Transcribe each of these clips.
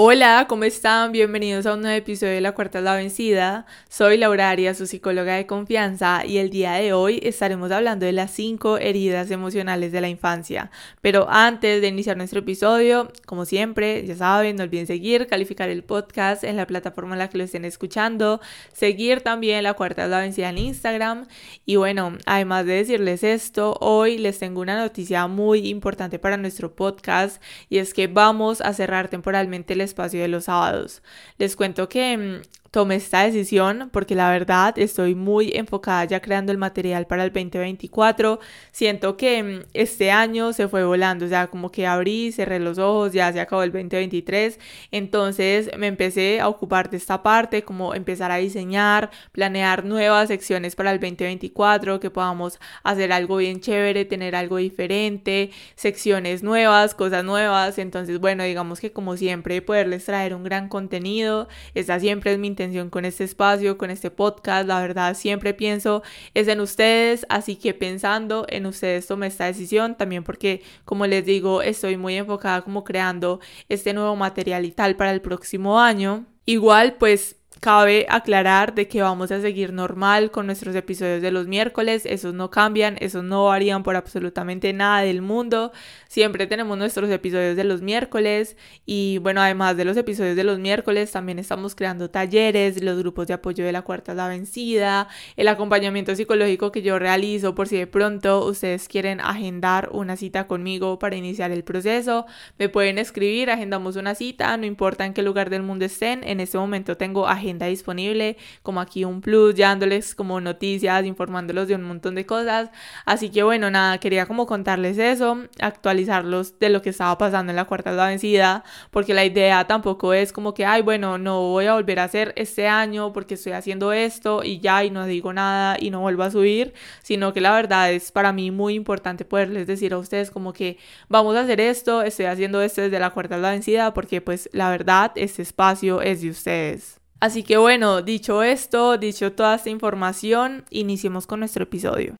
Hola, ¿cómo están? Bienvenidos a un nuevo episodio de La Cuarta es la Vencida. Soy Laura Arias, su psicóloga de confianza, y el día de hoy estaremos hablando de las cinco heridas emocionales de la infancia. Pero antes de iniciar nuestro episodio, como siempre, ya saben, no olviden seguir, calificar el podcast en la plataforma en la que lo estén escuchando, seguir también La Cuarta es la Vencida en Instagram. Y bueno, además de decirles esto, hoy les tengo una noticia muy importante para nuestro podcast, y es que vamos a cerrar temporalmente el espacio de los sábados. Les cuento que mm, tomé esta decisión porque la verdad estoy muy enfocada ya creando el material para el 2024. Siento que mm, este año se fue volando, o sea, como que abrí, cerré los ojos, ya se acabó el 2023. Entonces me empecé a ocupar de esta parte, como empezar a diseñar, planear nuevas secciones para el 2024, que podamos hacer algo bien chévere, tener algo diferente, secciones nuevas, cosas nuevas. Entonces, bueno, digamos que como siempre poderles traer un gran contenido. Esta siempre es mi con este espacio, con este podcast. La verdad, siempre pienso es en ustedes, así que pensando en ustedes tomé esta decisión también porque, como les digo, estoy muy enfocada como creando este nuevo material y tal para el próximo año. Igual, pues Cabe aclarar de que vamos a seguir normal con nuestros episodios de los miércoles, esos no cambian, esos no varían por absolutamente nada del mundo. Siempre tenemos nuestros episodios de los miércoles y bueno, además de los episodios de los miércoles, también estamos creando talleres, los grupos de apoyo de la cuarta la vencida, el acompañamiento psicológico que yo realizo por si de pronto ustedes quieren agendar una cita conmigo para iniciar el proceso, me pueden escribir, agendamos una cita, no importa en qué lugar del mundo estén, en este momento tengo agenda disponible, como aquí un plus, ya dándoles como noticias, informándolos de un montón de cosas. Así que bueno, nada, quería como contarles eso, actualizarlos de lo que estaba pasando en la cuarta la vencida, porque la idea tampoco es como que, ay, bueno, no voy a volver a hacer este año porque estoy haciendo esto y ya y no digo nada y no vuelvo a subir, sino que la verdad es para mí muy importante poderles decir a ustedes como que vamos a hacer esto, estoy haciendo esto desde la cuarta la vencida, porque pues la verdad este espacio es de ustedes. Así que bueno, dicho esto, dicho toda esta información, iniciemos con nuestro episodio.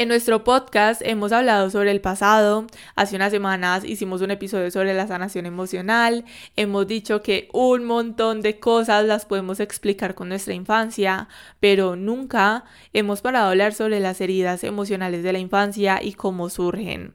En nuestro podcast hemos hablado sobre el pasado. Hace unas semanas hicimos un episodio sobre la sanación emocional. Hemos dicho que un montón de cosas las podemos explicar con nuestra infancia, pero nunca hemos parado a hablar sobre las heridas emocionales de la infancia y cómo surgen.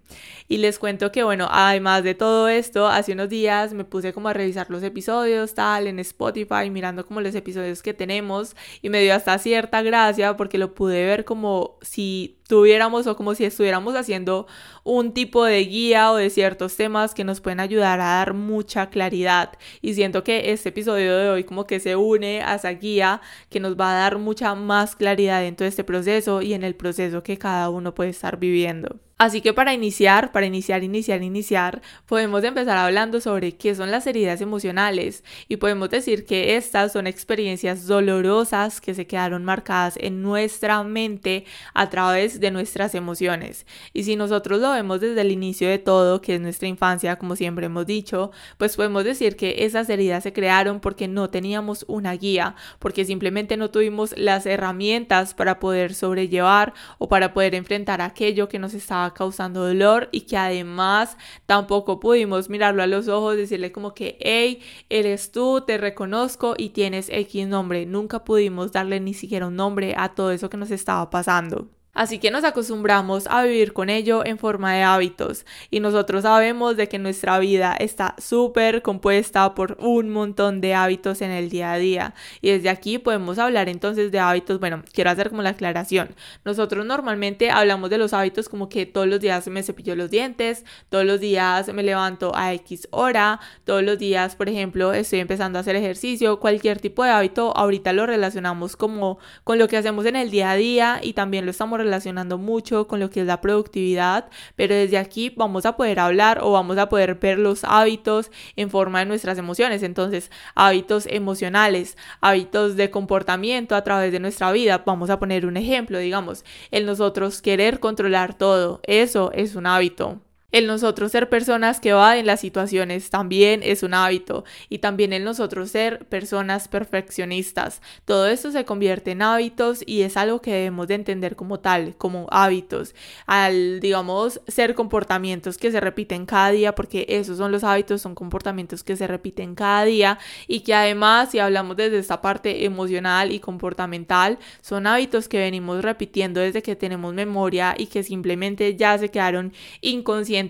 Y les cuento que, bueno, además de todo esto, hace unos días me puse como a revisar los episodios, tal, en Spotify, mirando como los episodios que tenemos y me dio hasta cierta gracia porque lo pude ver como si tuviéramos o como si estuviéramos haciendo un tipo de guía o de ciertos temas que nos pueden ayudar a dar mucha claridad y siento que este episodio de hoy como que se une a esa guía que nos va a dar mucha más claridad dentro de este proceso y en el proceso que cada uno puede estar viviendo. Así que para iniciar, para iniciar, iniciar, iniciar, podemos empezar hablando sobre qué son las heridas emocionales y podemos decir que estas son experiencias dolorosas que se quedaron marcadas en nuestra mente a través de nuestras emociones. Y si nosotros lo vemos desde el inicio de todo, que es nuestra infancia, como siempre hemos dicho, pues podemos decir que esas heridas se crearon porque no teníamos una guía, porque simplemente no tuvimos las herramientas para poder sobrellevar o para poder enfrentar aquello que nos estaba causando dolor y que además tampoco pudimos mirarlo a los ojos, decirle como que, hey, eres tú, te reconozco y tienes X nombre. Nunca pudimos darle ni siquiera un nombre a todo eso que nos estaba pasando. Así que nos acostumbramos a vivir con ello en forma de hábitos. Y nosotros sabemos de que nuestra vida está súper compuesta por un montón de hábitos en el día a día. Y desde aquí podemos hablar entonces de hábitos, bueno, quiero hacer como la aclaración. Nosotros normalmente hablamos de los hábitos como que todos los días me cepillo los dientes, todos los días me levanto a X hora, todos los días, por ejemplo, estoy empezando a hacer ejercicio, cualquier tipo de hábito, ahorita lo relacionamos como con lo que hacemos en el día a día y también lo estamos relacionando mucho con lo que es la productividad, pero desde aquí vamos a poder hablar o vamos a poder ver los hábitos en forma de nuestras emociones. Entonces, hábitos emocionales, hábitos de comportamiento a través de nuestra vida. Vamos a poner un ejemplo, digamos, el nosotros querer controlar todo. Eso es un hábito. El nosotros ser personas que en las situaciones también es un hábito y también el nosotros ser personas perfeccionistas. Todo esto se convierte en hábitos y es algo que debemos de entender como tal, como hábitos. Al, digamos, ser comportamientos que se repiten cada día, porque esos son los hábitos, son comportamientos que se repiten cada día y que además, si hablamos desde esta parte emocional y comportamental, son hábitos que venimos repitiendo desde que tenemos memoria y que simplemente ya se quedaron inconscientes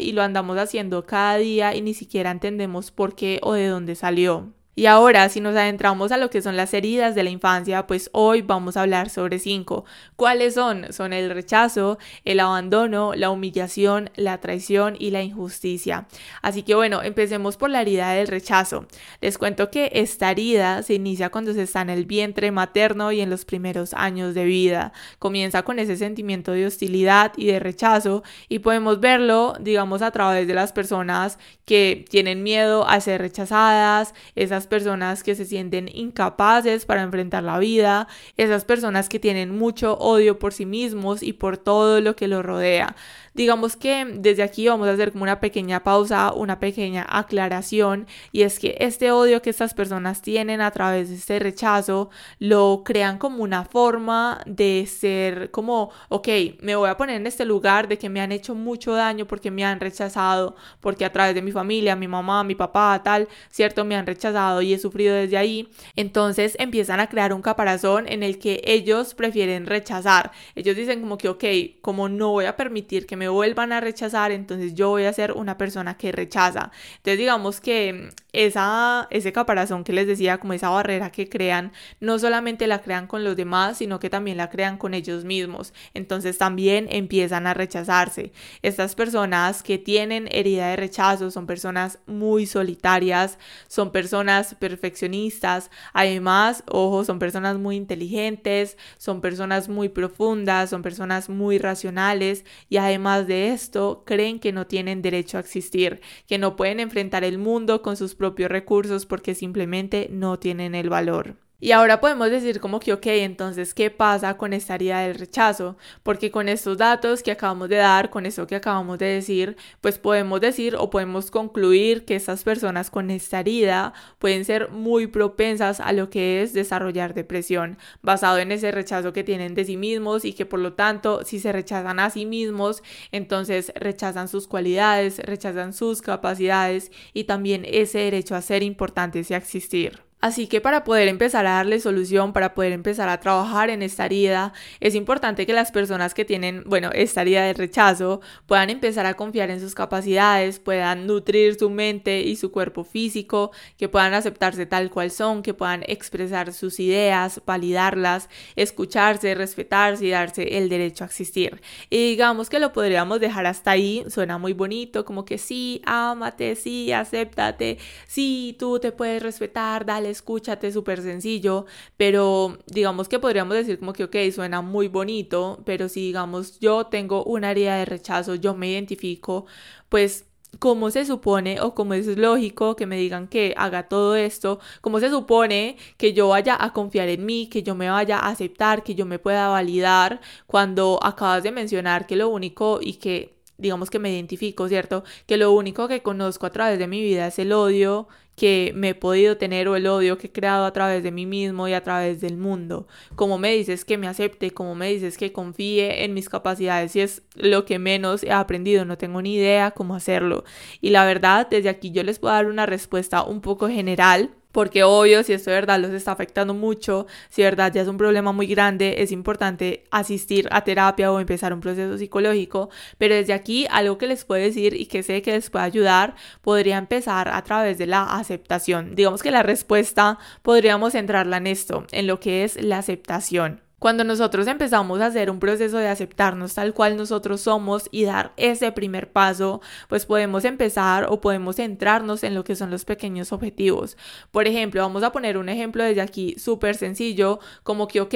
y lo andamos haciendo cada día y ni siquiera entendemos por qué o de dónde salió. Y ahora, si nos adentramos a lo que son las heridas de la infancia, pues hoy vamos a hablar sobre cinco. ¿Cuáles son? Son el rechazo, el abandono, la humillación, la traición y la injusticia. Así que bueno, empecemos por la herida del rechazo. Les cuento que esta herida se inicia cuando se está en el vientre materno y en los primeros años de vida. Comienza con ese sentimiento de hostilidad y de rechazo y podemos verlo, digamos, a través de las personas que tienen miedo a ser rechazadas, esas personas que se sienten incapaces para enfrentar la vida, esas personas que tienen mucho odio por sí mismos y por todo lo que los rodea. Digamos que desde aquí vamos a hacer como una pequeña pausa, una pequeña aclaración y es que este odio que estas personas tienen a través de este rechazo lo crean como una forma de ser como, ok, me voy a poner en este lugar de que me han hecho mucho daño porque me han rechazado, porque a través de mi familia, mi mamá, mi papá, tal, cierto, me han rechazado y he sufrido desde ahí. Entonces empiezan a crear un caparazón en el que ellos prefieren rechazar. Ellos dicen como que, ok, como no voy a permitir que me vuelvan a rechazar, entonces yo voy a ser una persona que rechaza. Entonces digamos que esa, ese caparazón que les decía, como esa barrera que crean, no solamente la crean con los demás, sino que también la crean con ellos mismos. Entonces también empiezan a rechazarse. Estas personas que tienen herida de rechazo son personas muy solitarias, son personas perfeccionistas, además, ojo, son personas muy inteligentes, son personas muy profundas, son personas muy racionales y además de esto, creen que no tienen derecho a existir, que no pueden enfrentar el mundo con sus propios recursos porque simplemente no tienen el valor. Y ahora podemos decir como que, ok, entonces, ¿qué pasa con esta herida del rechazo? Porque con estos datos que acabamos de dar, con eso que acabamos de decir, pues podemos decir o podemos concluir que estas personas con esta herida pueden ser muy propensas a lo que es desarrollar depresión, basado en ese rechazo que tienen de sí mismos y que por lo tanto, si se rechazan a sí mismos, entonces rechazan sus cualidades, rechazan sus capacidades y también ese derecho a ser importantes y a existir. Así que para poder empezar a darle solución, para poder empezar a trabajar en esta herida, es importante que las personas que tienen, bueno, esta herida de rechazo puedan empezar a confiar en sus capacidades, puedan nutrir su mente y su cuerpo físico, que puedan aceptarse tal cual son, que puedan expresar sus ideas, validarlas, escucharse, respetarse y darse el derecho a existir. Y digamos que lo podríamos dejar hasta ahí, suena muy bonito, como que sí, ámate, sí, acéptate, sí, tú te puedes respetar, dale escúchate, súper sencillo, pero digamos que podríamos decir como que, ok, suena muy bonito, pero si digamos yo tengo una herida de rechazo, yo me identifico, pues cómo se supone o cómo es lógico que me digan que haga todo esto, cómo se supone que yo vaya a confiar en mí, que yo me vaya a aceptar, que yo me pueda validar cuando acabas de mencionar que lo único y que digamos que me identifico, ¿cierto? Que lo único que conozco a través de mi vida es el odio que me he podido tener o el odio que he creado a través de mí mismo y a través del mundo. Como me dices que me acepte, como me dices que confíe en mis capacidades y es lo que menos he aprendido, no tengo ni idea cómo hacerlo. Y la verdad, desde aquí yo les puedo dar una respuesta un poco general porque obvio, si esto de verdad los está afectando mucho, si de verdad ya es un problema muy grande, es importante asistir a terapia o empezar un proceso psicológico, pero desde aquí algo que les puedo decir y que sé que les puede ayudar, podría empezar a través de la aceptación. Digamos que la respuesta podríamos centrarla en esto, en lo que es la aceptación. Cuando nosotros empezamos a hacer un proceso de aceptarnos tal cual nosotros somos y dar ese primer paso, pues podemos empezar o podemos centrarnos en lo que son los pequeños objetivos. Por ejemplo, vamos a poner un ejemplo desde aquí súper sencillo, como que, ok,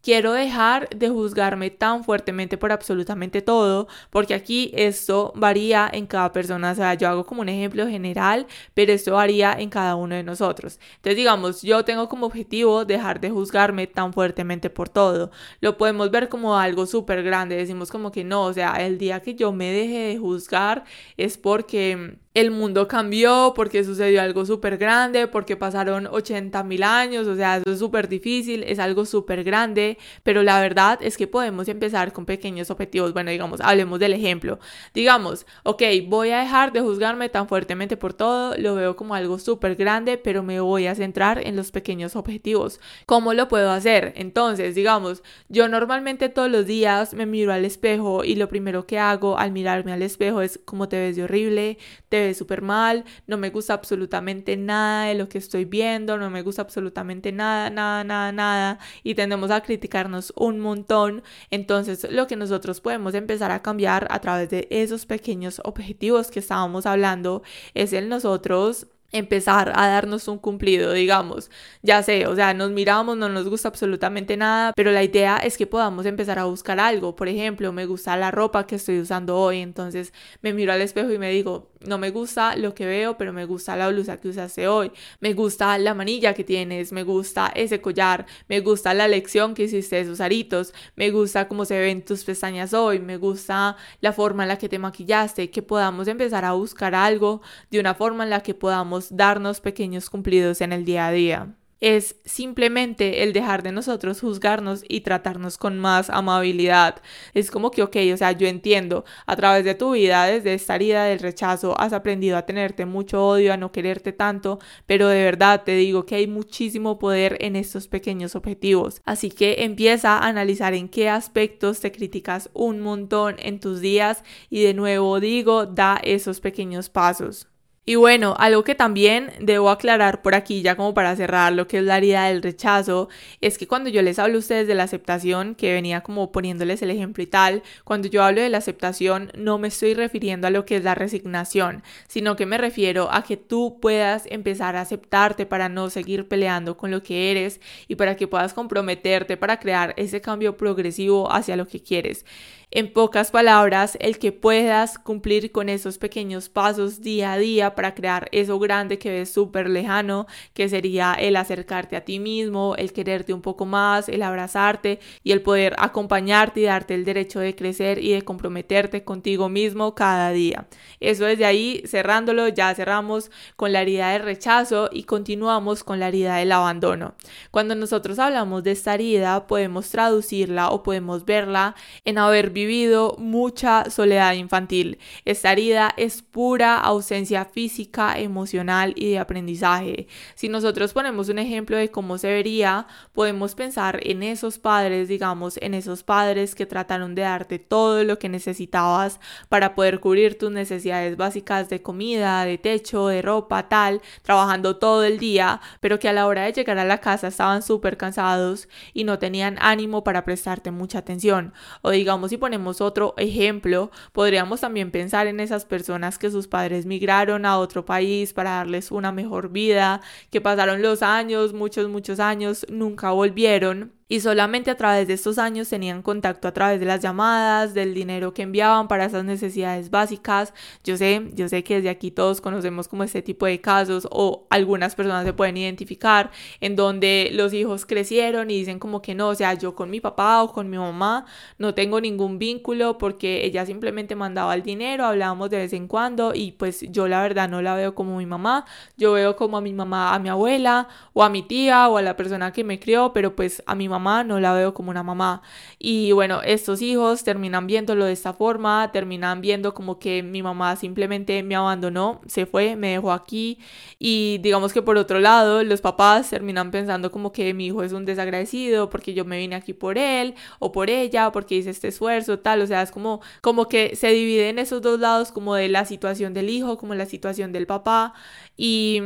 Quiero dejar de juzgarme tan fuertemente por absolutamente todo, porque aquí esto varía en cada persona. O sea, yo hago como un ejemplo general, pero esto varía en cada uno de nosotros. Entonces, digamos, yo tengo como objetivo dejar de juzgarme tan fuertemente por todo. Lo podemos ver como algo súper grande. Decimos como que no, o sea, el día que yo me deje de juzgar es porque el mundo cambió, porque sucedió algo súper grande, porque pasaron 80 mil años, o sea, eso es súper difícil, es algo súper grande, pero la verdad es que podemos empezar con pequeños objetivos. Bueno, digamos, hablemos del ejemplo. Digamos, ok, voy a dejar de juzgarme tan fuertemente por todo, lo veo como algo súper grande, pero me voy a centrar en los pequeños objetivos. ¿Cómo lo puedo hacer? Entonces, digamos, yo normalmente todos los días me miro al espejo y lo primero que hago al mirarme al espejo es cómo te ves de horrible, te súper mal, no me gusta absolutamente nada de lo que estoy viendo, no me gusta absolutamente nada, nada, nada, nada, y tendemos a criticarnos un montón. Entonces, lo que nosotros podemos empezar a cambiar a través de esos pequeños objetivos que estábamos hablando es el nosotros empezar a darnos un cumplido, digamos, ya sé, o sea, nos miramos, no nos gusta absolutamente nada, pero la idea es que podamos empezar a buscar algo, por ejemplo, me gusta la ropa que estoy usando hoy, entonces me miro al espejo y me digo, no me gusta lo que veo, pero me gusta la blusa que usaste hoy, me gusta la manilla que tienes, me gusta ese collar, me gusta la lección que hiciste esos aritos, me gusta cómo se ven tus pestañas hoy, me gusta la forma en la que te maquillaste, que podamos empezar a buscar algo de una forma en la que podamos darnos pequeños cumplidos en el día a día es simplemente el dejar de nosotros juzgarnos y tratarnos con más amabilidad. Es como que, ok, o sea, yo entiendo, a través de tu vida, desde esta herida del rechazo, has aprendido a tenerte mucho odio, a no quererte tanto, pero de verdad te digo que hay muchísimo poder en estos pequeños objetivos. Así que empieza a analizar en qué aspectos te criticas un montón en tus días y de nuevo digo, da esos pequeños pasos. Y bueno, algo que también debo aclarar por aquí, ya como para cerrar lo que es la herida del rechazo, es que cuando yo les hablo a ustedes de la aceptación, que venía como poniéndoles el ejemplo y tal, cuando yo hablo de la aceptación no me estoy refiriendo a lo que es la resignación, sino que me refiero a que tú puedas empezar a aceptarte para no seguir peleando con lo que eres y para que puedas comprometerte para crear ese cambio progresivo hacia lo que quieres. En pocas palabras, el que puedas cumplir con esos pequeños pasos día a día para crear eso grande que ves súper lejano, que sería el acercarte a ti mismo, el quererte un poco más, el abrazarte y el poder acompañarte y darte el derecho de crecer y de comprometerte contigo mismo cada día. Eso desde ahí, cerrándolo, ya cerramos con la herida del rechazo y continuamos con la herida del abandono. Cuando nosotros hablamos de esta herida, podemos traducirla o podemos verla en haber vivido mucha soledad infantil. Esta herida es pura ausencia física, emocional y de aprendizaje. Si nosotros ponemos un ejemplo de cómo se vería, podemos pensar en esos padres, digamos, en esos padres que trataron de darte todo lo que necesitabas para poder cubrir tus necesidades básicas de comida, de techo, de ropa, tal, trabajando todo el día, pero que a la hora de llegar a la casa estaban súper cansados y no tenían ánimo para prestarte mucha atención. O digamos, si ponemos otro ejemplo, podríamos también pensar en esas personas que sus padres migraron a otro país para darles una mejor vida, que pasaron los años, muchos, muchos años, nunca volvieron y solamente a través de estos años tenían contacto a través de las llamadas, del dinero que enviaban para esas necesidades básicas. Yo sé, yo sé que desde aquí todos conocemos como este tipo de casos o algunas personas se pueden identificar en donde los hijos crecieron y dicen como que no, o sea, yo con mi papá o con mi mamá no tengo ningún vínculo porque ella simplemente mandaba el dinero, hablábamos de vez en cuando y pues yo la verdad no la veo como mi mamá, yo veo como a mi mamá, a mi abuela o a mi tía o a la persona que me crió, pero pues a mi mamá no la veo como una mamá. Y bueno, estos hijos terminan viéndolo de esta forma, terminan viendo como que mi mamá simplemente me abandonó, se fue, me dejó aquí. Y digamos que por otro lado, los papás terminan pensando como que mi hijo es un desagradecido porque yo me vine aquí por él o por ella, porque hice este esfuerzo, tal. O sea, es como, como que se dividen esos dos lados, como de la situación del hijo, como la situación del papá. Y...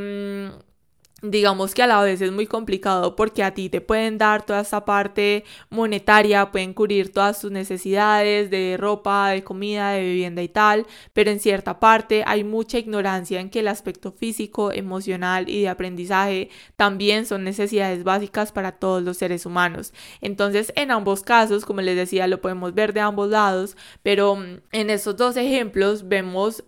Digamos que a la vez es muy complicado porque a ti te pueden dar toda esta parte monetaria, pueden cubrir todas tus necesidades de ropa, de comida, de vivienda y tal, pero en cierta parte hay mucha ignorancia en que el aspecto físico, emocional y de aprendizaje también son necesidades básicas para todos los seres humanos. Entonces, en ambos casos, como les decía, lo podemos ver de ambos lados, pero mm, en estos dos ejemplos vemos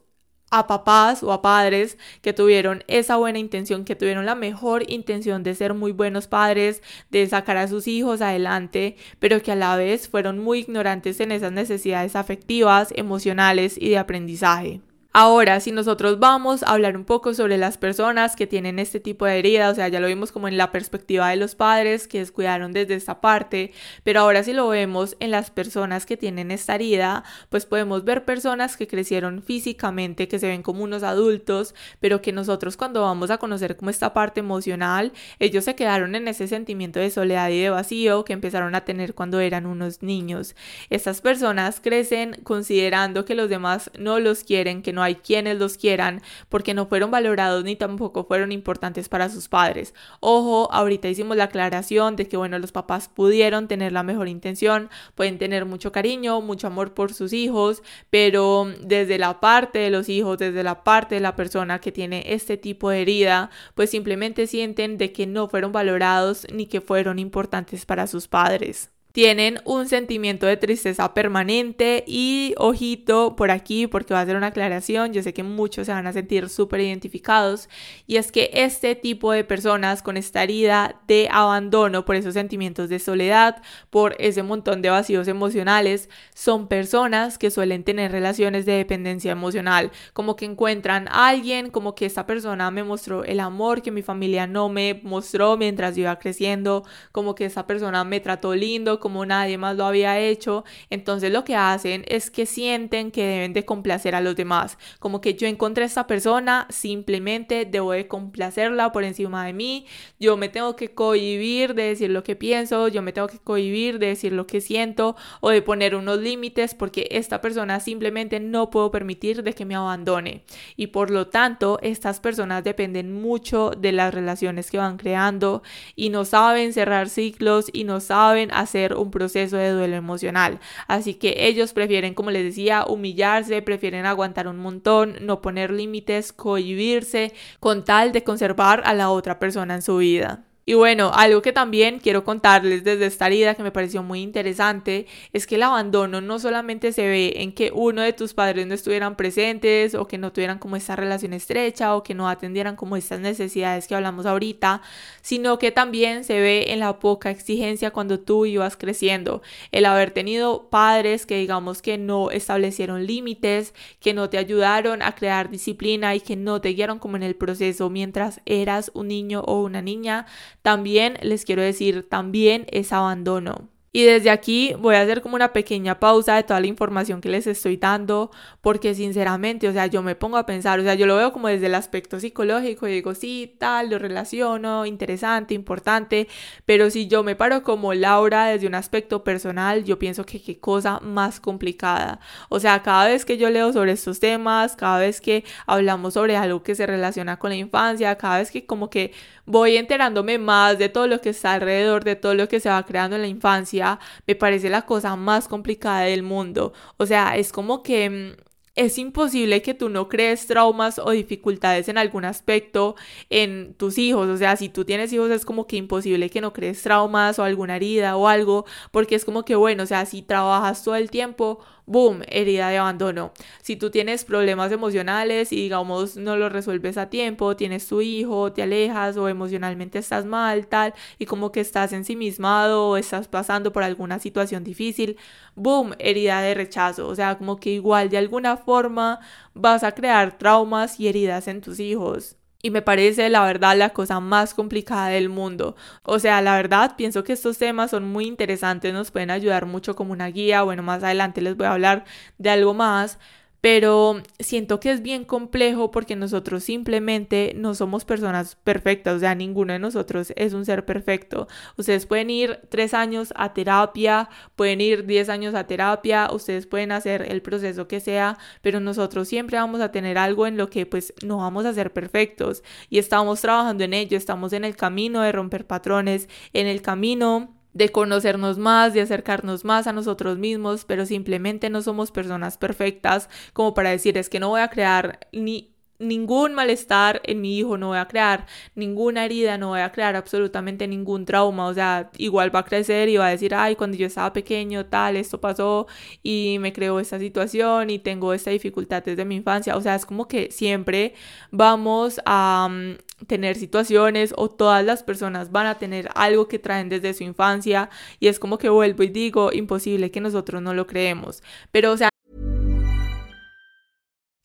a papás o a padres que tuvieron esa buena intención, que tuvieron la mejor intención de ser muy buenos padres, de sacar a sus hijos adelante, pero que a la vez fueron muy ignorantes en esas necesidades afectivas, emocionales y de aprendizaje. Ahora, si nosotros vamos a hablar un poco sobre las personas que tienen este tipo de herida, o sea, ya lo vimos como en la perspectiva de los padres que descuidaron desde esta parte, pero ahora si lo vemos en las personas que tienen esta herida, pues podemos ver personas que crecieron físicamente, que se ven como unos adultos, pero que nosotros cuando vamos a conocer como esta parte emocional, ellos se quedaron en ese sentimiento de soledad y de vacío que empezaron a tener cuando eran unos niños. Estas personas crecen considerando que los demás no los quieren, que no hay quienes los quieran porque no fueron valorados ni tampoco fueron importantes para sus padres. Ojo, ahorita hicimos la aclaración de que bueno, los papás pudieron tener la mejor intención, pueden tener mucho cariño, mucho amor por sus hijos, pero desde la parte de los hijos, desde la parte de la persona que tiene este tipo de herida, pues simplemente sienten de que no fueron valorados ni que fueron importantes para sus padres tienen un sentimiento de tristeza permanente y ojito por aquí porque va a ser una aclaración, yo sé que muchos se van a sentir súper identificados y es que este tipo de personas con esta herida de abandono por esos sentimientos de soledad, por ese montón de vacíos emocionales, son personas que suelen tener relaciones de dependencia emocional, como que encuentran a alguien, como que esta persona me mostró el amor que mi familia no me mostró mientras yo iba creciendo, como que esa persona me trató lindo, como nadie más lo había hecho, entonces lo que hacen es que sienten que deben de complacer a los demás, como que yo encontré a esta persona, simplemente debo de complacerla por encima de mí, yo me tengo que cohibir de decir lo que pienso, yo me tengo que cohibir de decir lo que siento o de poner unos límites porque esta persona simplemente no puedo permitir de que me abandone. Y por lo tanto estas personas dependen mucho de las relaciones que van creando y no saben cerrar ciclos y no saben hacer un proceso de duelo emocional. Así que ellos prefieren, como les decía, humillarse, prefieren aguantar un montón, no poner límites, cohibirse, con tal de conservar a la otra persona en su vida. Y bueno, algo que también quiero contarles desde esta herida que me pareció muy interesante es que el abandono no solamente se ve en que uno de tus padres no estuvieran presentes o que no tuvieran como esta relación estrecha o que no atendieran como estas necesidades que hablamos ahorita, sino que también se ve en la poca exigencia cuando tú ibas creciendo, el haber tenido padres que digamos que no establecieron límites, que no te ayudaron a crear disciplina y que no te guiaron como en el proceso mientras eras un niño o una niña también les quiero decir, también es abandono. Y desde aquí voy a hacer como una pequeña pausa de toda la información que les estoy dando, porque sinceramente, o sea, yo me pongo a pensar, o sea, yo lo veo como desde el aspecto psicológico y digo, sí, tal, lo relaciono, interesante, importante, pero si yo me paro como Laura desde un aspecto personal, yo pienso que qué cosa más complicada. O sea, cada vez que yo leo sobre estos temas, cada vez que hablamos sobre algo que se relaciona con la infancia, cada vez que como que voy enterándome más de todo lo que está alrededor, de todo lo que se va creando en la infancia, me parece la cosa más complicada del mundo. O sea, es como que mm, es imposible que tú no crees traumas o dificultades en algún aspecto en tus hijos. O sea, si tú tienes hijos es como que imposible que no crees traumas o alguna herida o algo, porque es como que, bueno, o sea, si trabajas todo el tiempo, boom, herida de abandono. Si tú tienes problemas emocionales y digamos no lo resuelves a tiempo, tienes tu hijo, te alejas o emocionalmente estás mal, tal, y como que estás ensimismado o estás pasando por alguna situación difícil, boom, herida de rechazo. O sea, como que igual de alguna forma vas a crear traumas y heridas en tus hijos y me parece la verdad la cosa más complicada del mundo. O sea, la verdad pienso que estos temas son muy interesantes, nos pueden ayudar mucho como una guía. Bueno, más adelante les voy a hablar de algo más, pero siento que es bien complejo porque nosotros simplemente no somos personas perfectas, o sea, ninguno de nosotros es un ser perfecto. Ustedes pueden ir tres años a terapia, pueden ir diez años a terapia, ustedes pueden hacer el proceso que sea, pero nosotros siempre vamos a tener algo en lo que pues no vamos a ser perfectos y estamos trabajando en ello, estamos en el camino de romper patrones, en el camino de conocernos más, de acercarnos más a nosotros mismos, pero simplemente no somos personas perfectas como para decir es que no voy a crear ni ningún malestar en mi hijo, no voy a crear ninguna herida, no voy a crear absolutamente ningún trauma, o sea, igual va a crecer y va a decir, ay, cuando yo estaba pequeño, tal, esto pasó y me creó esta situación y tengo esta dificultad desde mi infancia, o sea, es como que siempre vamos a mm, tener situaciones o todas las personas van a tener algo que traen desde su infancia y es como que vuelvo y digo, imposible que nosotros no lo creemos, pero o sea,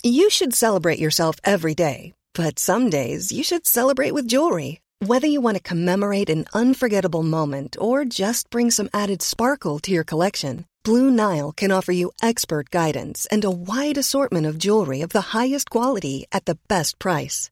You should celebrate yourself every day, but some days you should celebrate with jewelry. Whether you want to commemorate an unforgettable moment or just bring some added sparkle to your collection, Blue Nile can offer you expert guidance and a wide assortment of jewelry of the highest quality at the best price.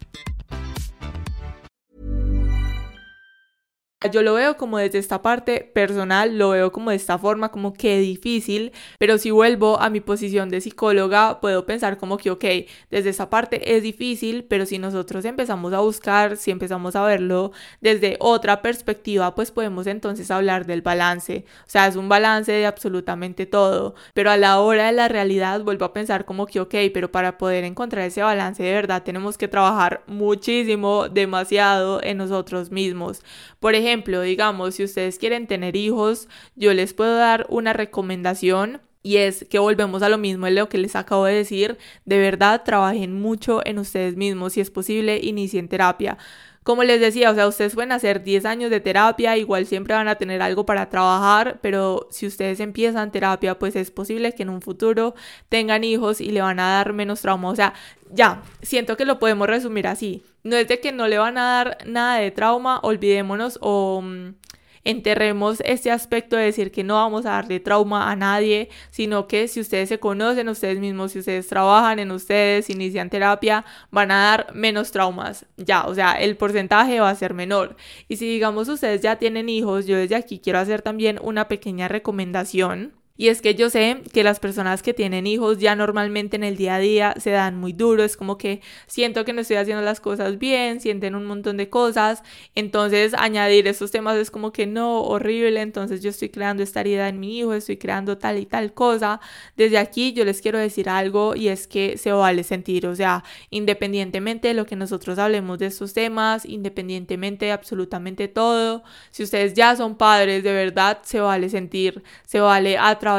Yo lo veo como desde esta parte personal, lo veo como de esta forma, como que difícil, pero si vuelvo a mi posición de psicóloga, puedo pensar como que, ok, desde esa parte es difícil, pero si nosotros empezamos a buscar, si empezamos a verlo desde otra perspectiva, pues podemos entonces hablar del balance. O sea, es un balance de absolutamente todo, pero a la hora de la realidad vuelvo a pensar como que, ok, pero para poder encontrar ese balance de verdad tenemos que trabajar muchísimo, demasiado en nosotros mismos. Por ejemplo, digamos, si ustedes quieren tener hijos, yo les puedo dar una recomendación y es que volvemos a lo mismo de lo que les acabo de decir. De verdad, trabajen mucho en ustedes mismos. Si es posible, inicien terapia. Como les decía, o sea, ustedes pueden hacer 10 años de terapia, igual siempre van a tener algo para trabajar, pero si ustedes empiezan terapia, pues es posible que en un futuro tengan hijos y le van a dar menos trauma. O sea, ya, siento que lo podemos resumir así. No es de que no le van a dar nada de trauma, olvidémonos o... Mm, enterremos este aspecto de decir que no vamos a darle trauma a nadie, sino que si ustedes se conocen ustedes mismos, si ustedes trabajan en ustedes, inician terapia, van a dar menos traumas. Ya, o sea, el porcentaje va a ser menor. Y si digamos ustedes ya tienen hijos, yo desde aquí quiero hacer también una pequeña recomendación y es que yo sé que las personas que tienen hijos ya normalmente en el día a día se dan muy duro, es como que siento que no estoy haciendo las cosas bien, sienten un montón de cosas, entonces añadir esos temas es como que no, horrible, entonces yo estoy creando esta herida en mi hijo, estoy creando tal y tal cosa. Desde aquí yo les quiero decir algo y es que se vale sentir, o sea, independientemente de lo que nosotros hablemos de estos temas, independientemente de absolutamente todo, si ustedes ya son padres, de verdad se vale sentir, se vale atravesar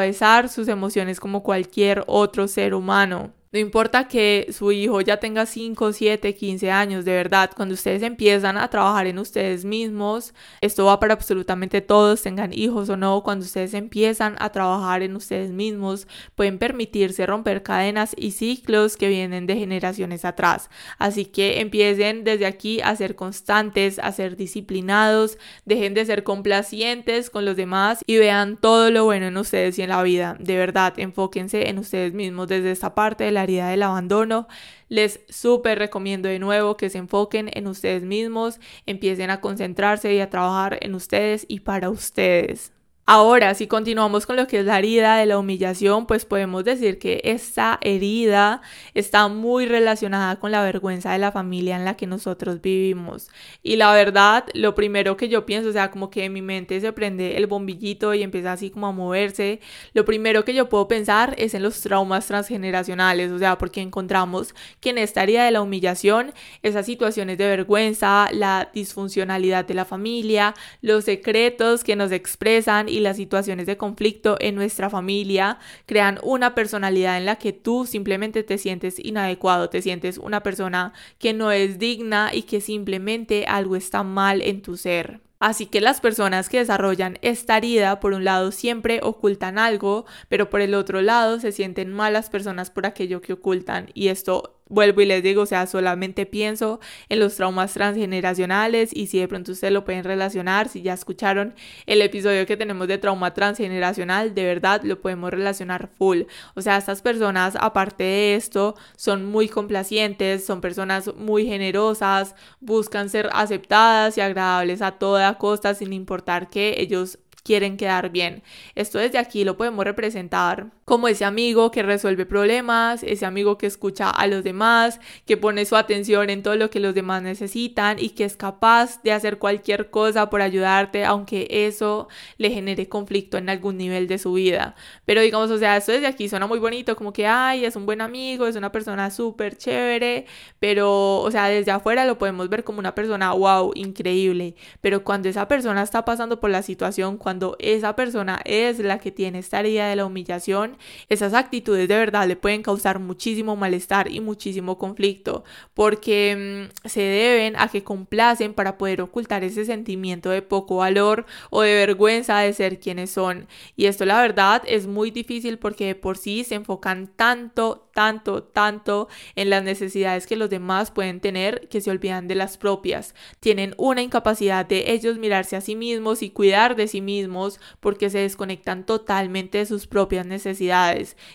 sus emociones como cualquier otro ser humano. No importa que su hijo ya tenga 5, 7, 15 años, de verdad, cuando ustedes empiezan a trabajar en ustedes mismos, esto va para absolutamente todos, tengan hijos o no, cuando ustedes empiezan a trabajar en ustedes mismos, pueden permitirse romper cadenas y ciclos que vienen de generaciones atrás. Así que empiecen desde aquí a ser constantes, a ser disciplinados, dejen de ser complacientes con los demás y vean todo lo bueno en ustedes y en la vida. De verdad, enfóquense en ustedes mismos desde esta parte de la del abandono. Les súper recomiendo de nuevo que se enfoquen en ustedes mismos, empiecen a concentrarse y a trabajar en ustedes y para ustedes. Ahora, si continuamos con lo que es la herida de la humillación, pues podemos decir que esta herida está muy relacionada con la vergüenza de la familia en la que nosotros vivimos. Y la verdad, lo primero que yo pienso, o sea, como que en mi mente se prende el bombillito y empieza así como a moverse, lo primero que yo puedo pensar es en los traumas transgeneracionales, o sea, porque encontramos que en esta herida de la humillación, esas situaciones de vergüenza, la disfuncionalidad de la familia, los secretos que nos expresan, y las situaciones de conflicto en nuestra familia crean una personalidad en la que tú simplemente te sientes inadecuado, te sientes una persona que no es digna y que simplemente algo está mal en tu ser. Así que las personas que desarrollan esta herida, por un lado, siempre ocultan algo, pero por el otro lado se sienten malas personas por aquello que ocultan. Y esto vuelvo y les digo, o sea, solamente pienso en los traumas transgeneracionales y si de pronto ustedes lo pueden relacionar, si ya escucharon el episodio que tenemos de trauma transgeneracional, de verdad lo podemos relacionar full. O sea, estas personas, aparte de esto, son muy complacientes, son personas muy generosas, buscan ser aceptadas y agradables a toda costa sin importar que ellos quieren quedar bien. Esto desde aquí lo podemos representar como ese amigo que resuelve problemas, ese amigo que escucha a los demás, que pone su atención en todo lo que los demás necesitan y que es capaz de hacer cualquier cosa por ayudarte, aunque eso le genere conflicto en algún nivel de su vida. Pero digamos, o sea, esto desde aquí suena muy bonito, como que, ay, es un buen amigo, es una persona súper chévere, pero, o sea, desde afuera lo podemos ver como una persona, wow, increíble. Pero cuando esa persona está pasando por la situación, cuando esa persona es la que tiene esta herida de la humillación, esas actitudes de verdad le pueden causar muchísimo malestar y muchísimo conflicto porque mm, se deben a que complacen para poder ocultar ese sentimiento de poco valor o de vergüenza de ser quienes son. Y esto la verdad es muy difícil porque de por sí se enfocan tanto, tanto, tanto en las necesidades que los demás pueden tener que se olvidan de las propias. Tienen una incapacidad de ellos mirarse a sí mismos y cuidar de sí mismos porque se desconectan totalmente de sus propias necesidades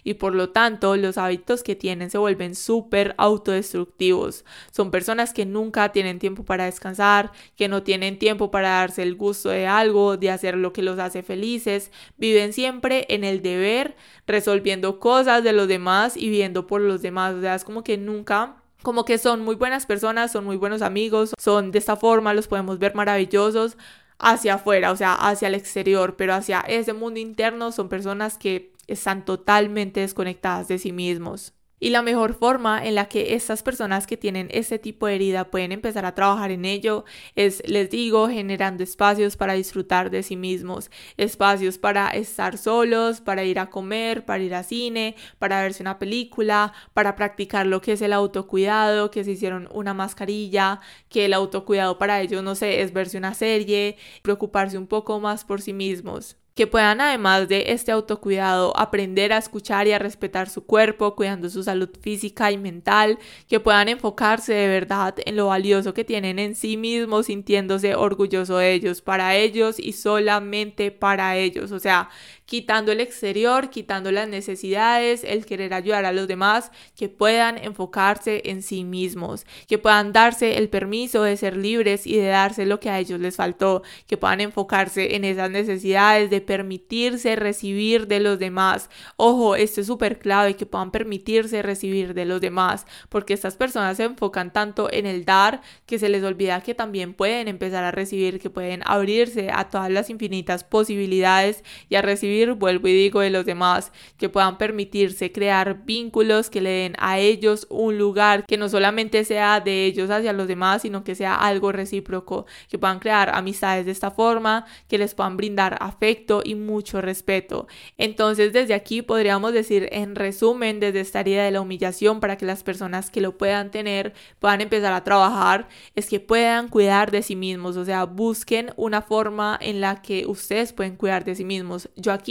y por lo tanto los hábitos que tienen se vuelven súper autodestructivos. Son personas que nunca tienen tiempo para descansar, que no tienen tiempo para darse el gusto de algo, de hacer lo que los hace felices, viven siempre en el deber, resolviendo cosas de los demás y viendo por los demás. O sea, es como que nunca como que son muy buenas personas, son muy buenos amigos, son de esta forma, los podemos ver maravillosos hacia afuera, o sea, hacia el exterior, pero hacia ese mundo interno son personas que están totalmente desconectadas de sí mismos. Y la mejor forma en la que estas personas que tienen este tipo de herida pueden empezar a trabajar en ello es, les digo, generando espacios para disfrutar de sí mismos, espacios para estar solos, para ir a comer, para ir a cine, para verse una película, para practicar lo que es el autocuidado, que se hicieron una mascarilla, que el autocuidado para ellos, no sé, es verse una serie, preocuparse un poco más por sí mismos que puedan además de este autocuidado aprender a escuchar y a respetar su cuerpo, cuidando su salud física y mental, que puedan enfocarse de verdad en lo valioso que tienen en sí mismos, sintiéndose orgulloso de ellos, para ellos y solamente para ellos, o sea, quitando el exterior, quitando las necesidades, el querer ayudar a los demás, que puedan enfocarse en sí mismos, que puedan darse el permiso de ser libres y de darse lo que a ellos les faltó, que puedan enfocarse en esas necesidades de permitirse recibir de los demás. Ojo, esto es súper clave, que puedan permitirse recibir de los demás, porque estas personas se enfocan tanto en el dar que se les olvida que también pueden empezar a recibir, que pueden abrirse a todas las infinitas posibilidades y a recibir vuelvo y digo, de los demás, que puedan permitirse crear vínculos que le den a ellos un lugar que no solamente sea de ellos hacia los demás, sino que sea algo recíproco, que puedan crear amistades de esta forma, que les puedan brindar afecto y mucho respeto. Entonces, desde aquí podríamos decir en resumen, desde esta área de la humillación, para que las personas que lo puedan tener puedan empezar a trabajar, es que puedan cuidar de sí mismos, o sea, busquen una forma en la que ustedes pueden cuidar de sí mismos. Yo aquí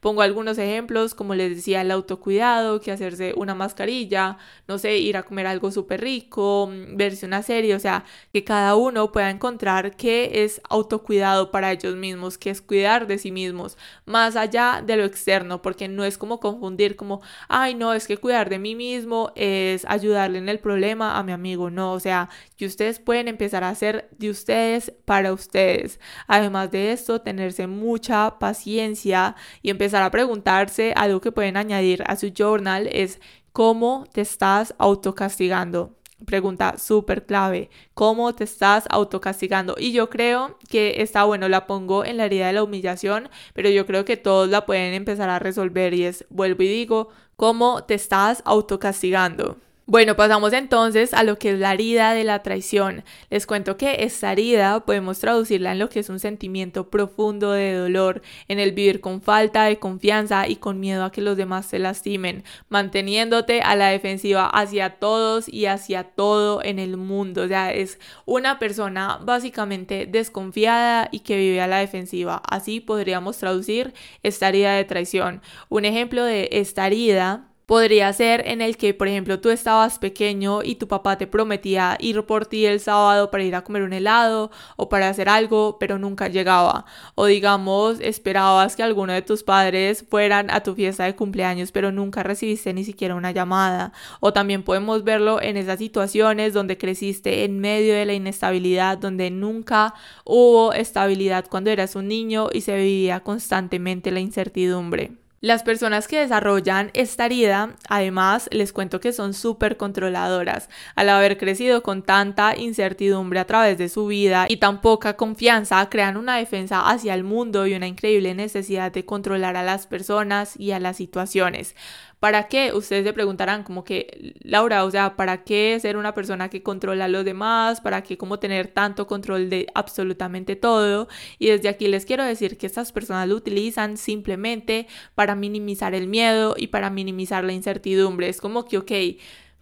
pongo algunos ejemplos, como les decía, el autocuidado, que hacerse una mascarilla, no sé, ir a comer algo súper rico, verse una serie, o sea, que cada uno pueda encontrar qué es autocuidado para ellos mismos, qué es cuidar de sí mismos, más allá de lo externo, porque no es como confundir como, ay, no, es que cuidar de mí mismo es ayudarle en el problema a mi amigo, no, o sea, que ustedes pueden empezar a hacer de ustedes para ustedes. Además de esto, tenerse mucha paciencia y empezar a preguntarse algo que pueden añadir a su journal es cómo te estás autocastigando. Pregunta súper clave, ¿cómo te estás autocastigando? Y yo creo que está bueno, la pongo en la herida de la humillación, pero yo creo que todos la pueden empezar a resolver y es, vuelvo y digo, ¿cómo te estás autocastigando? Bueno, pasamos entonces a lo que es la herida de la traición. Les cuento que esta herida podemos traducirla en lo que es un sentimiento profundo de dolor, en el vivir con falta de confianza y con miedo a que los demás se lastimen, manteniéndote a la defensiva hacia todos y hacia todo en el mundo. O sea, es una persona básicamente desconfiada y que vive a la defensiva. Así podríamos traducir esta herida de traición. Un ejemplo de esta herida Podría ser en el que, por ejemplo, tú estabas pequeño y tu papá te prometía ir por ti el sábado para ir a comer un helado o para hacer algo, pero nunca llegaba. O digamos, esperabas que alguno de tus padres fueran a tu fiesta de cumpleaños, pero nunca recibiste ni siquiera una llamada. O también podemos verlo en esas situaciones donde creciste en medio de la inestabilidad, donde nunca hubo estabilidad cuando eras un niño y se vivía constantemente la incertidumbre. Las personas que desarrollan esta herida, además, les cuento que son súper controladoras. Al haber crecido con tanta incertidumbre a través de su vida y tan poca confianza, crean una defensa hacia el mundo y una increíble necesidad de controlar a las personas y a las situaciones. ¿Para qué? Ustedes se preguntarán como que, Laura, o sea, ¿para qué ser una persona que controla a los demás? ¿Para qué como tener tanto control de absolutamente todo? Y desde aquí les quiero decir que estas personas lo utilizan simplemente para minimizar el miedo y para minimizar la incertidumbre. Es como que, ok,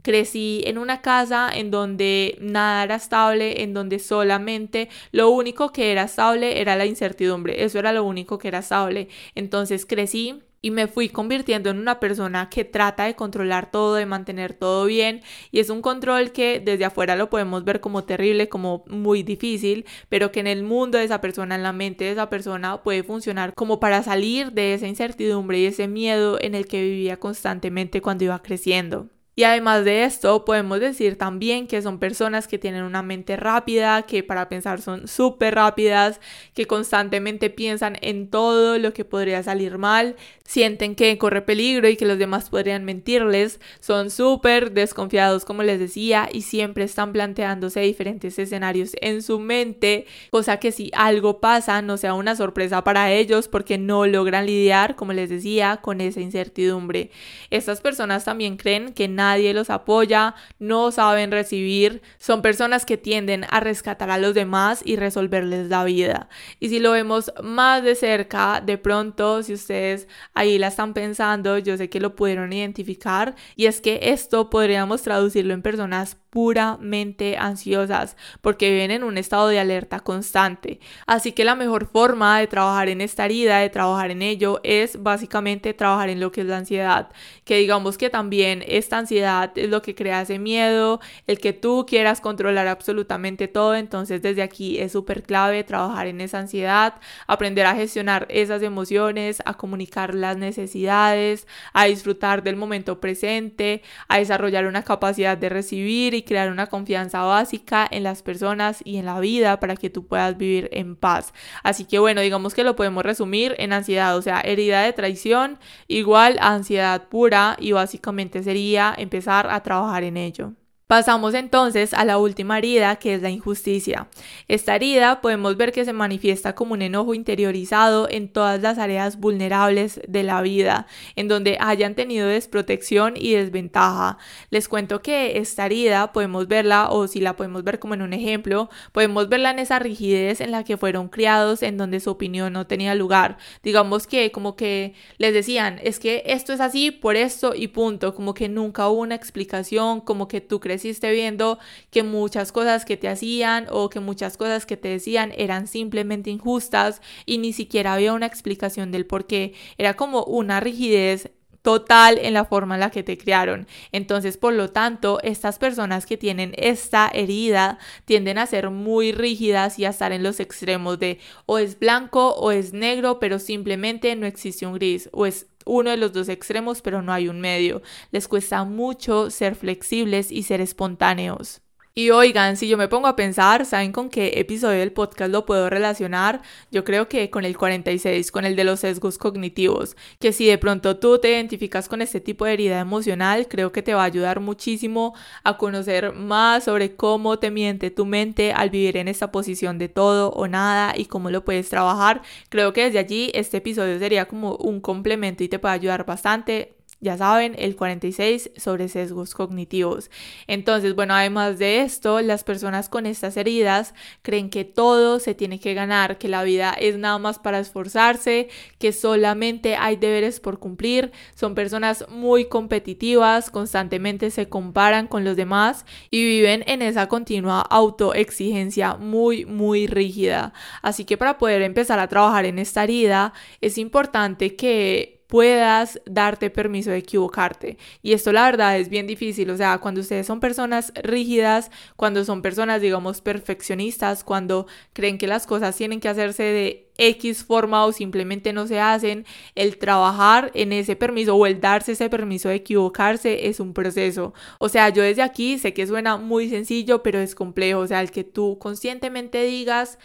crecí en una casa en donde nada era estable, en donde solamente lo único que era estable era la incertidumbre, eso era lo único que era estable. Entonces crecí y me fui convirtiendo en una persona que trata de controlar todo, de mantener todo bien y es un control que desde afuera lo podemos ver como terrible, como muy difícil, pero que en el mundo de esa persona, en la mente de esa persona puede funcionar como para salir de esa incertidumbre y ese miedo en el que vivía constantemente cuando iba creciendo. Y además de esto, podemos decir también que son personas que tienen una mente rápida, que para pensar son súper rápidas, que constantemente piensan en todo lo que podría salir mal, sienten que corre peligro y que los demás podrían mentirles, son súper desconfiados, como les decía, y siempre están planteándose diferentes escenarios en su mente, cosa que si algo pasa no sea una sorpresa para ellos porque no logran lidiar, como les decía, con esa incertidumbre. Estas personas también creen que nadie los apoya, no saben recibir, son personas que tienden a rescatar a los demás y resolverles la vida. Y si lo vemos más de cerca, de pronto, si ustedes ahí la están pensando, yo sé que lo pudieron identificar, y es que esto podríamos traducirlo en personas puramente ansiosas porque viven en un estado de alerta constante. Así que la mejor forma de trabajar en esta herida, de trabajar en ello, es básicamente trabajar en lo que es la ansiedad. Que digamos que también esta ansiedad es lo que crea ese miedo, el que tú quieras controlar absolutamente todo. Entonces desde aquí es súper clave trabajar en esa ansiedad, aprender a gestionar esas emociones, a comunicar las necesidades, a disfrutar del momento presente, a desarrollar una capacidad de recibir y crear una confianza básica en las personas y en la vida para que tú puedas vivir en paz. Así que bueno, digamos que lo podemos resumir en ansiedad, o sea, herida de traición igual a ansiedad pura y básicamente sería empezar a trabajar en ello. Pasamos entonces a la última herida, que es la injusticia. Esta herida podemos ver que se manifiesta como un enojo interiorizado en todas las áreas vulnerables de la vida, en donde hayan tenido desprotección y desventaja. Les cuento que esta herida podemos verla, o si la podemos ver como en un ejemplo, podemos verla en esa rigidez en la que fueron criados, en donde su opinión no tenía lugar. Digamos que como que les decían, es que esto es así por esto y punto, como que nunca hubo una explicación, como que tú crees creciste viendo que muchas cosas que te hacían o que muchas cosas que te decían eran simplemente injustas y ni siquiera había una explicación del por qué. Era como una rigidez total en la forma en la que te criaron. Entonces, por lo tanto, estas personas que tienen esta herida tienden a ser muy rígidas y a estar en los extremos de o es blanco o es negro, pero simplemente no existe un gris, o es uno de los dos extremos, pero no hay un medio. Les cuesta mucho ser flexibles y ser espontáneos. Y oigan, si yo me pongo a pensar, ¿saben con qué episodio del podcast lo puedo relacionar? Yo creo que con el 46, con el de los sesgos cognitivos, que si de pronto tú te identificas con este tipo de herida emocional, creo que te va a ayudar muchísimo a conocer más sobre cómo te miente tu mente al vivir en esta posición de todo o nada y cómo lo puedes trabajar. Creo que desde allí este episodio sería como un complemento y te puede ayudar bastante ya saben, el 46 sobre sesgos cognitivos. Entonces, bueno, además de esto, las personas con estas heridas creen que todo se tiene que ganar, que la vida es nada más para esforzarse, que solamente hay deberes por cumplir. Son personas muy competitivas, constantemente se comparan con los demás y viven en esa continua autoexigencia muy, muy rígida. Así que para poder empezar a trabajar en esta herida, es importante que puedas darte permiso de equivocarte. Y esto la verdad es bien difícil, o sea, cuando ustedes son personas rígidas, cuando son personas, digamos, perfeccionistas, cuando creen que las cosas tienen que hacerse de X forma o simplemente no se hacen, el trabajar en ese permiso o el darse ese permiso de equivocarse es un proceso. O sea, yo desde aquí sé que suena muy sencillo, pero es complejo, o sea, el que tú conscientemente digas,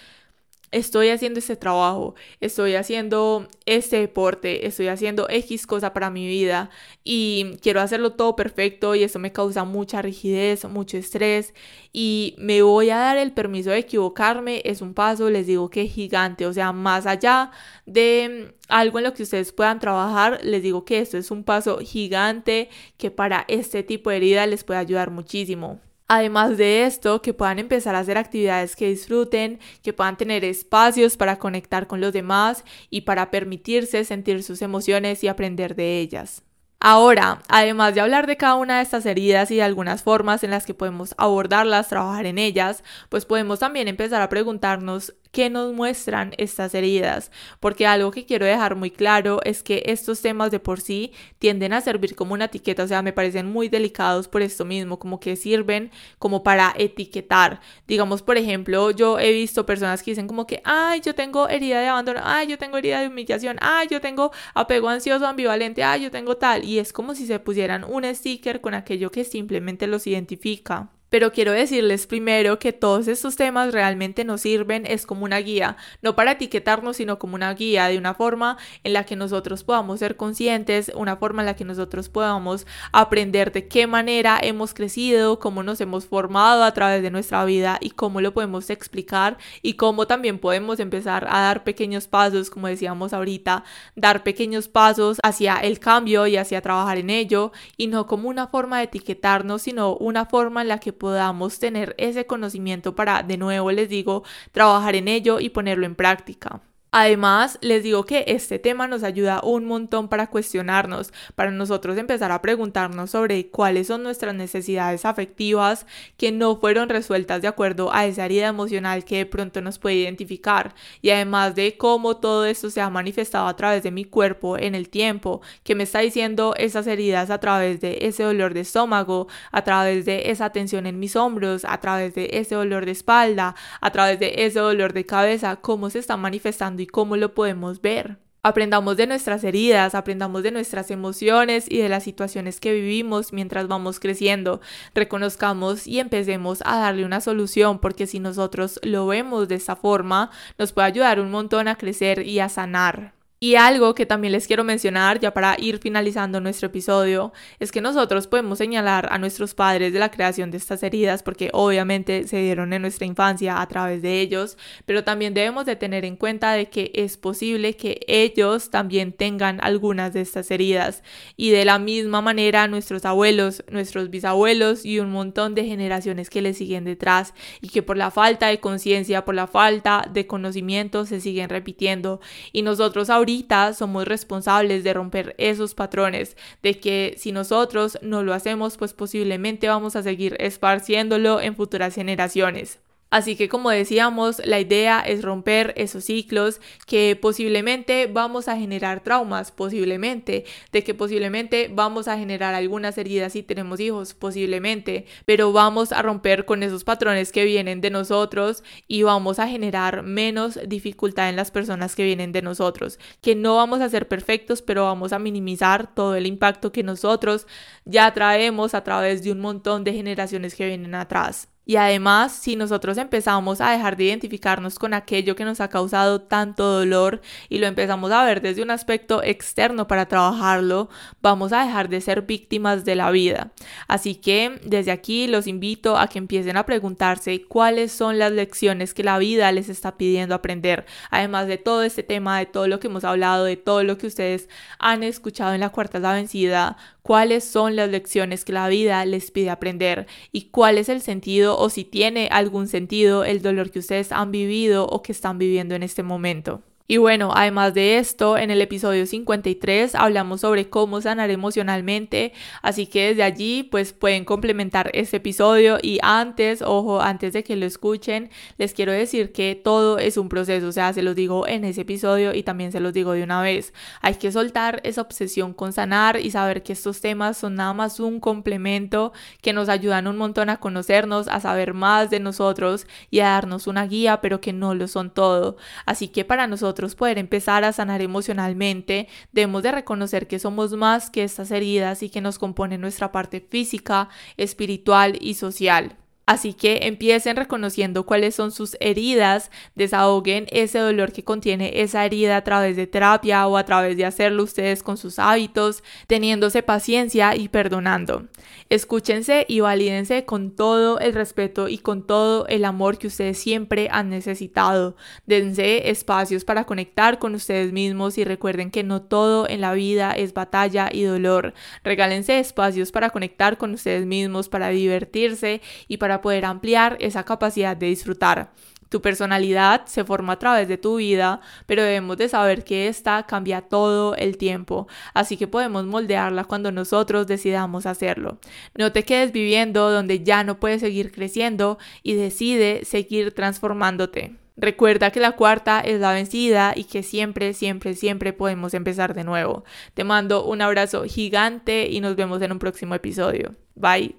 estoy haciendo este trabajo, estoy haciendo este deporte, estoy haciendo X cosa para mi vida y quiero hacerlo todo perfecto y eso me causa mucha rigidez, mucho estrés y me voy a dar el permiso de equivocarme, es un paso, les digo que gigante, o sea, más allá de algo en lo que ustedes puedan trabajar, les digo que esto es un paso gigante que para este tipo de herida les puede ayudar muchísimo. Además de esto, que puedan empezar a hacer actividades que disfruten, que puedan tener espacios para conectar con los demás y para permitirse sentir sus emociones y aprender de ellas. Ahora, además de hablar de cada una de estas heridas y de algunas formas en las que podemos abordarlas, trabajar en ellas, pues podemos también empezar a preguntarnos qué nos muestran estas heridas, porque algo que quiero dejar muy claro es que estos temas de por sí tienden a servir como una etiqueta, o sea, me parecen muy delicados por esto mismo, como que sirven como para etiquetar. Digamos, por ejemplo, yo he visto personas que dicen como que, ay, yo tengo herida de abandono, ay, yo tengo herida de humillación, ay, yo tengo apego ansioso ambivalente, ay, yo tengo tal, y es como si se pusieran un sticker con aquello que simplemente los identifica. Pero quiero decirles primero que todos estos temas realmente nos sirven, es como una guía, no para etiquetarnos, sino como una guía de una forma en la que nosotros podamos ser conscientes, una forma en la que nosotros podamos aprender de qué manera hemos crecido, cómo nos hemos formado a través de nuestra vida y cómo lo podemos explicar y cómo también podemos empezar a dar pequeños pasos, como decíamos ahorita, dar pequeños pasos hacia el cambio y hacia trabajar en ello y no como una forma de etiquetarnos, sino una forma en la que podamos tener ese conocimiento para, de nuevo les digo, trabajar en ello y ponerlo en práctica. Además, les digo que este tema nos ayuda un montón para cuestionarnos, para nosotros empezar a preguntarnos sobre cuáles son nuestras necesidades afectivas que no fueron resueltas de acuerdo a esa herida emocional que de pronto nos puede identificar. Y además de cómo todo esto se ha manifestado a través de mi cuerpo en el tiempo, que me está diciendo esas heridas a través de ese dolor de estómago, a través de esa tensión en mis hombros, a través de ese dolor de espalda, a través de ese dolor de cabeza, cómo se está manifestando y cómo lo podemos ver. Aprendamos de nuestras heridas, aprendamos de nuestras emociones y de las situaciones que vivimos mientras vamos creciendo. Reconozcamos y empecemos a darle una solución porque si nosotros lo vemos de esta forma, nos puede ayudar un montón a crecer y a sanar. Y algo que también les quiero mencionar, ya para ir finalizando nuestro episodio, es que nosotros podemos señalar a nuestros padres de la creación de estas heridas, porque obviamente se dieron en nuestra infancia a través de ellos, pero también debemos de tener en cuenta de que es posible que ellos también tengan algunas de estas heridas. Y de la misma manera nuestros abuelos, nuestros bisabuelos y un montón de generaciones que les siguen detrás y que por la falta de conciencia, por la falta de conocimiento se siguen repitiendo. Y nosotros ahorita somos responsables de romper esos patrones, de que si nosotros no lo hacemos, pues posiblemente vamos a seguir esparciéndolo en futuras generaciones. Así que como decíamos, la idea es romper esos ciclos que posiblemente vamos a generar traumas, posiblemente, de que posiblemente vamos a generar algunas heridas si tenemos hijos, posiblemente, pero vamos a romper con esos patrones que vienen de nosotros y vamos a generar menos dificultad en las personas que vienen de nosotros, que no vamos a ser perfectos, pero vamos a minimizar todo el impacto que nosotros ya traemos a través de un montón de generaciones que vienen atrás. Y además, si nosotros empezamos a dejar de identificarnos con aquello que nos ha causado tanto dolor y lo empezamos a ver desde un aspecto externo para trabajarlo, vamos a dejar de ser víctimas de la vida. Así que desde aquí los invito a que empiecen a preguntarse cuáles son las lecciones que la vida les está pidiendo aprender. Además de todo este tema, de todo lo que hemos hablado, de todo lo que ustedes han escuchado en la cuarta la vencida, cuáles son las lecciones que la vida les pide aprender y cuál es el sentido o si tiene algún sentido el dolor que ustedes han vivido o que están viviendo en este momento. Y bueno, además de esto, en el episodio 53 hablamos sobre cómo sanar emocionalmente, así que desde allí pues pueden complementar este episodio y antes, ojo, antes de que lo escuchen, les quiero decir que todo es un proceso, o sea, se los digo en ese episodio y también se los digo de una vez. Hay que soltar esa obsesión con sanar y saber que estos temas son nada más un complemento que nos ayudan un montón a conocernos, a saber más de nosotros y a darnos una guía, pero que no lo son todo. Así que para nosotros poder empezar a sanar emocionalmente, debemos de reconocer que somos más que estas heridas y que nos compone nuestra parte física, espiritual y social. Así que empiecen reconociendo cuáles son sus heridas, desahoguen ese dolor que contiene esa herida a través de terapia o a través de hacerlo ustedes con sus hábitos, teniéndose paciencia y perdonando. Escúchense y valídense con todo el respeto y con todo el amor que ustedes siempre han necesitado. Dense espacios para conectar con ustedes mismos y recuerden que no todo en la vida es batalla y dolor. Regálense espacios para conectar con ustedes mismos, para divertirse y poder ampliar esa capacidad de disfrutar. Tu personalidad se forma a través de tu vida, pero debemos de saber que esta cambia todo el tiempo, así que podemos moldearla cuando nosotros decidamos hacerlo. No te quedes viviendo donde ya no puedes seguir creciendo y decide seguir transformándote. Recuerda que la cuarta es la vencida y que siempre, siempre, siempre podemos empezar de nuevo. Te mando un abrazo gigante y nos vemos en un próximo episodio. Bye.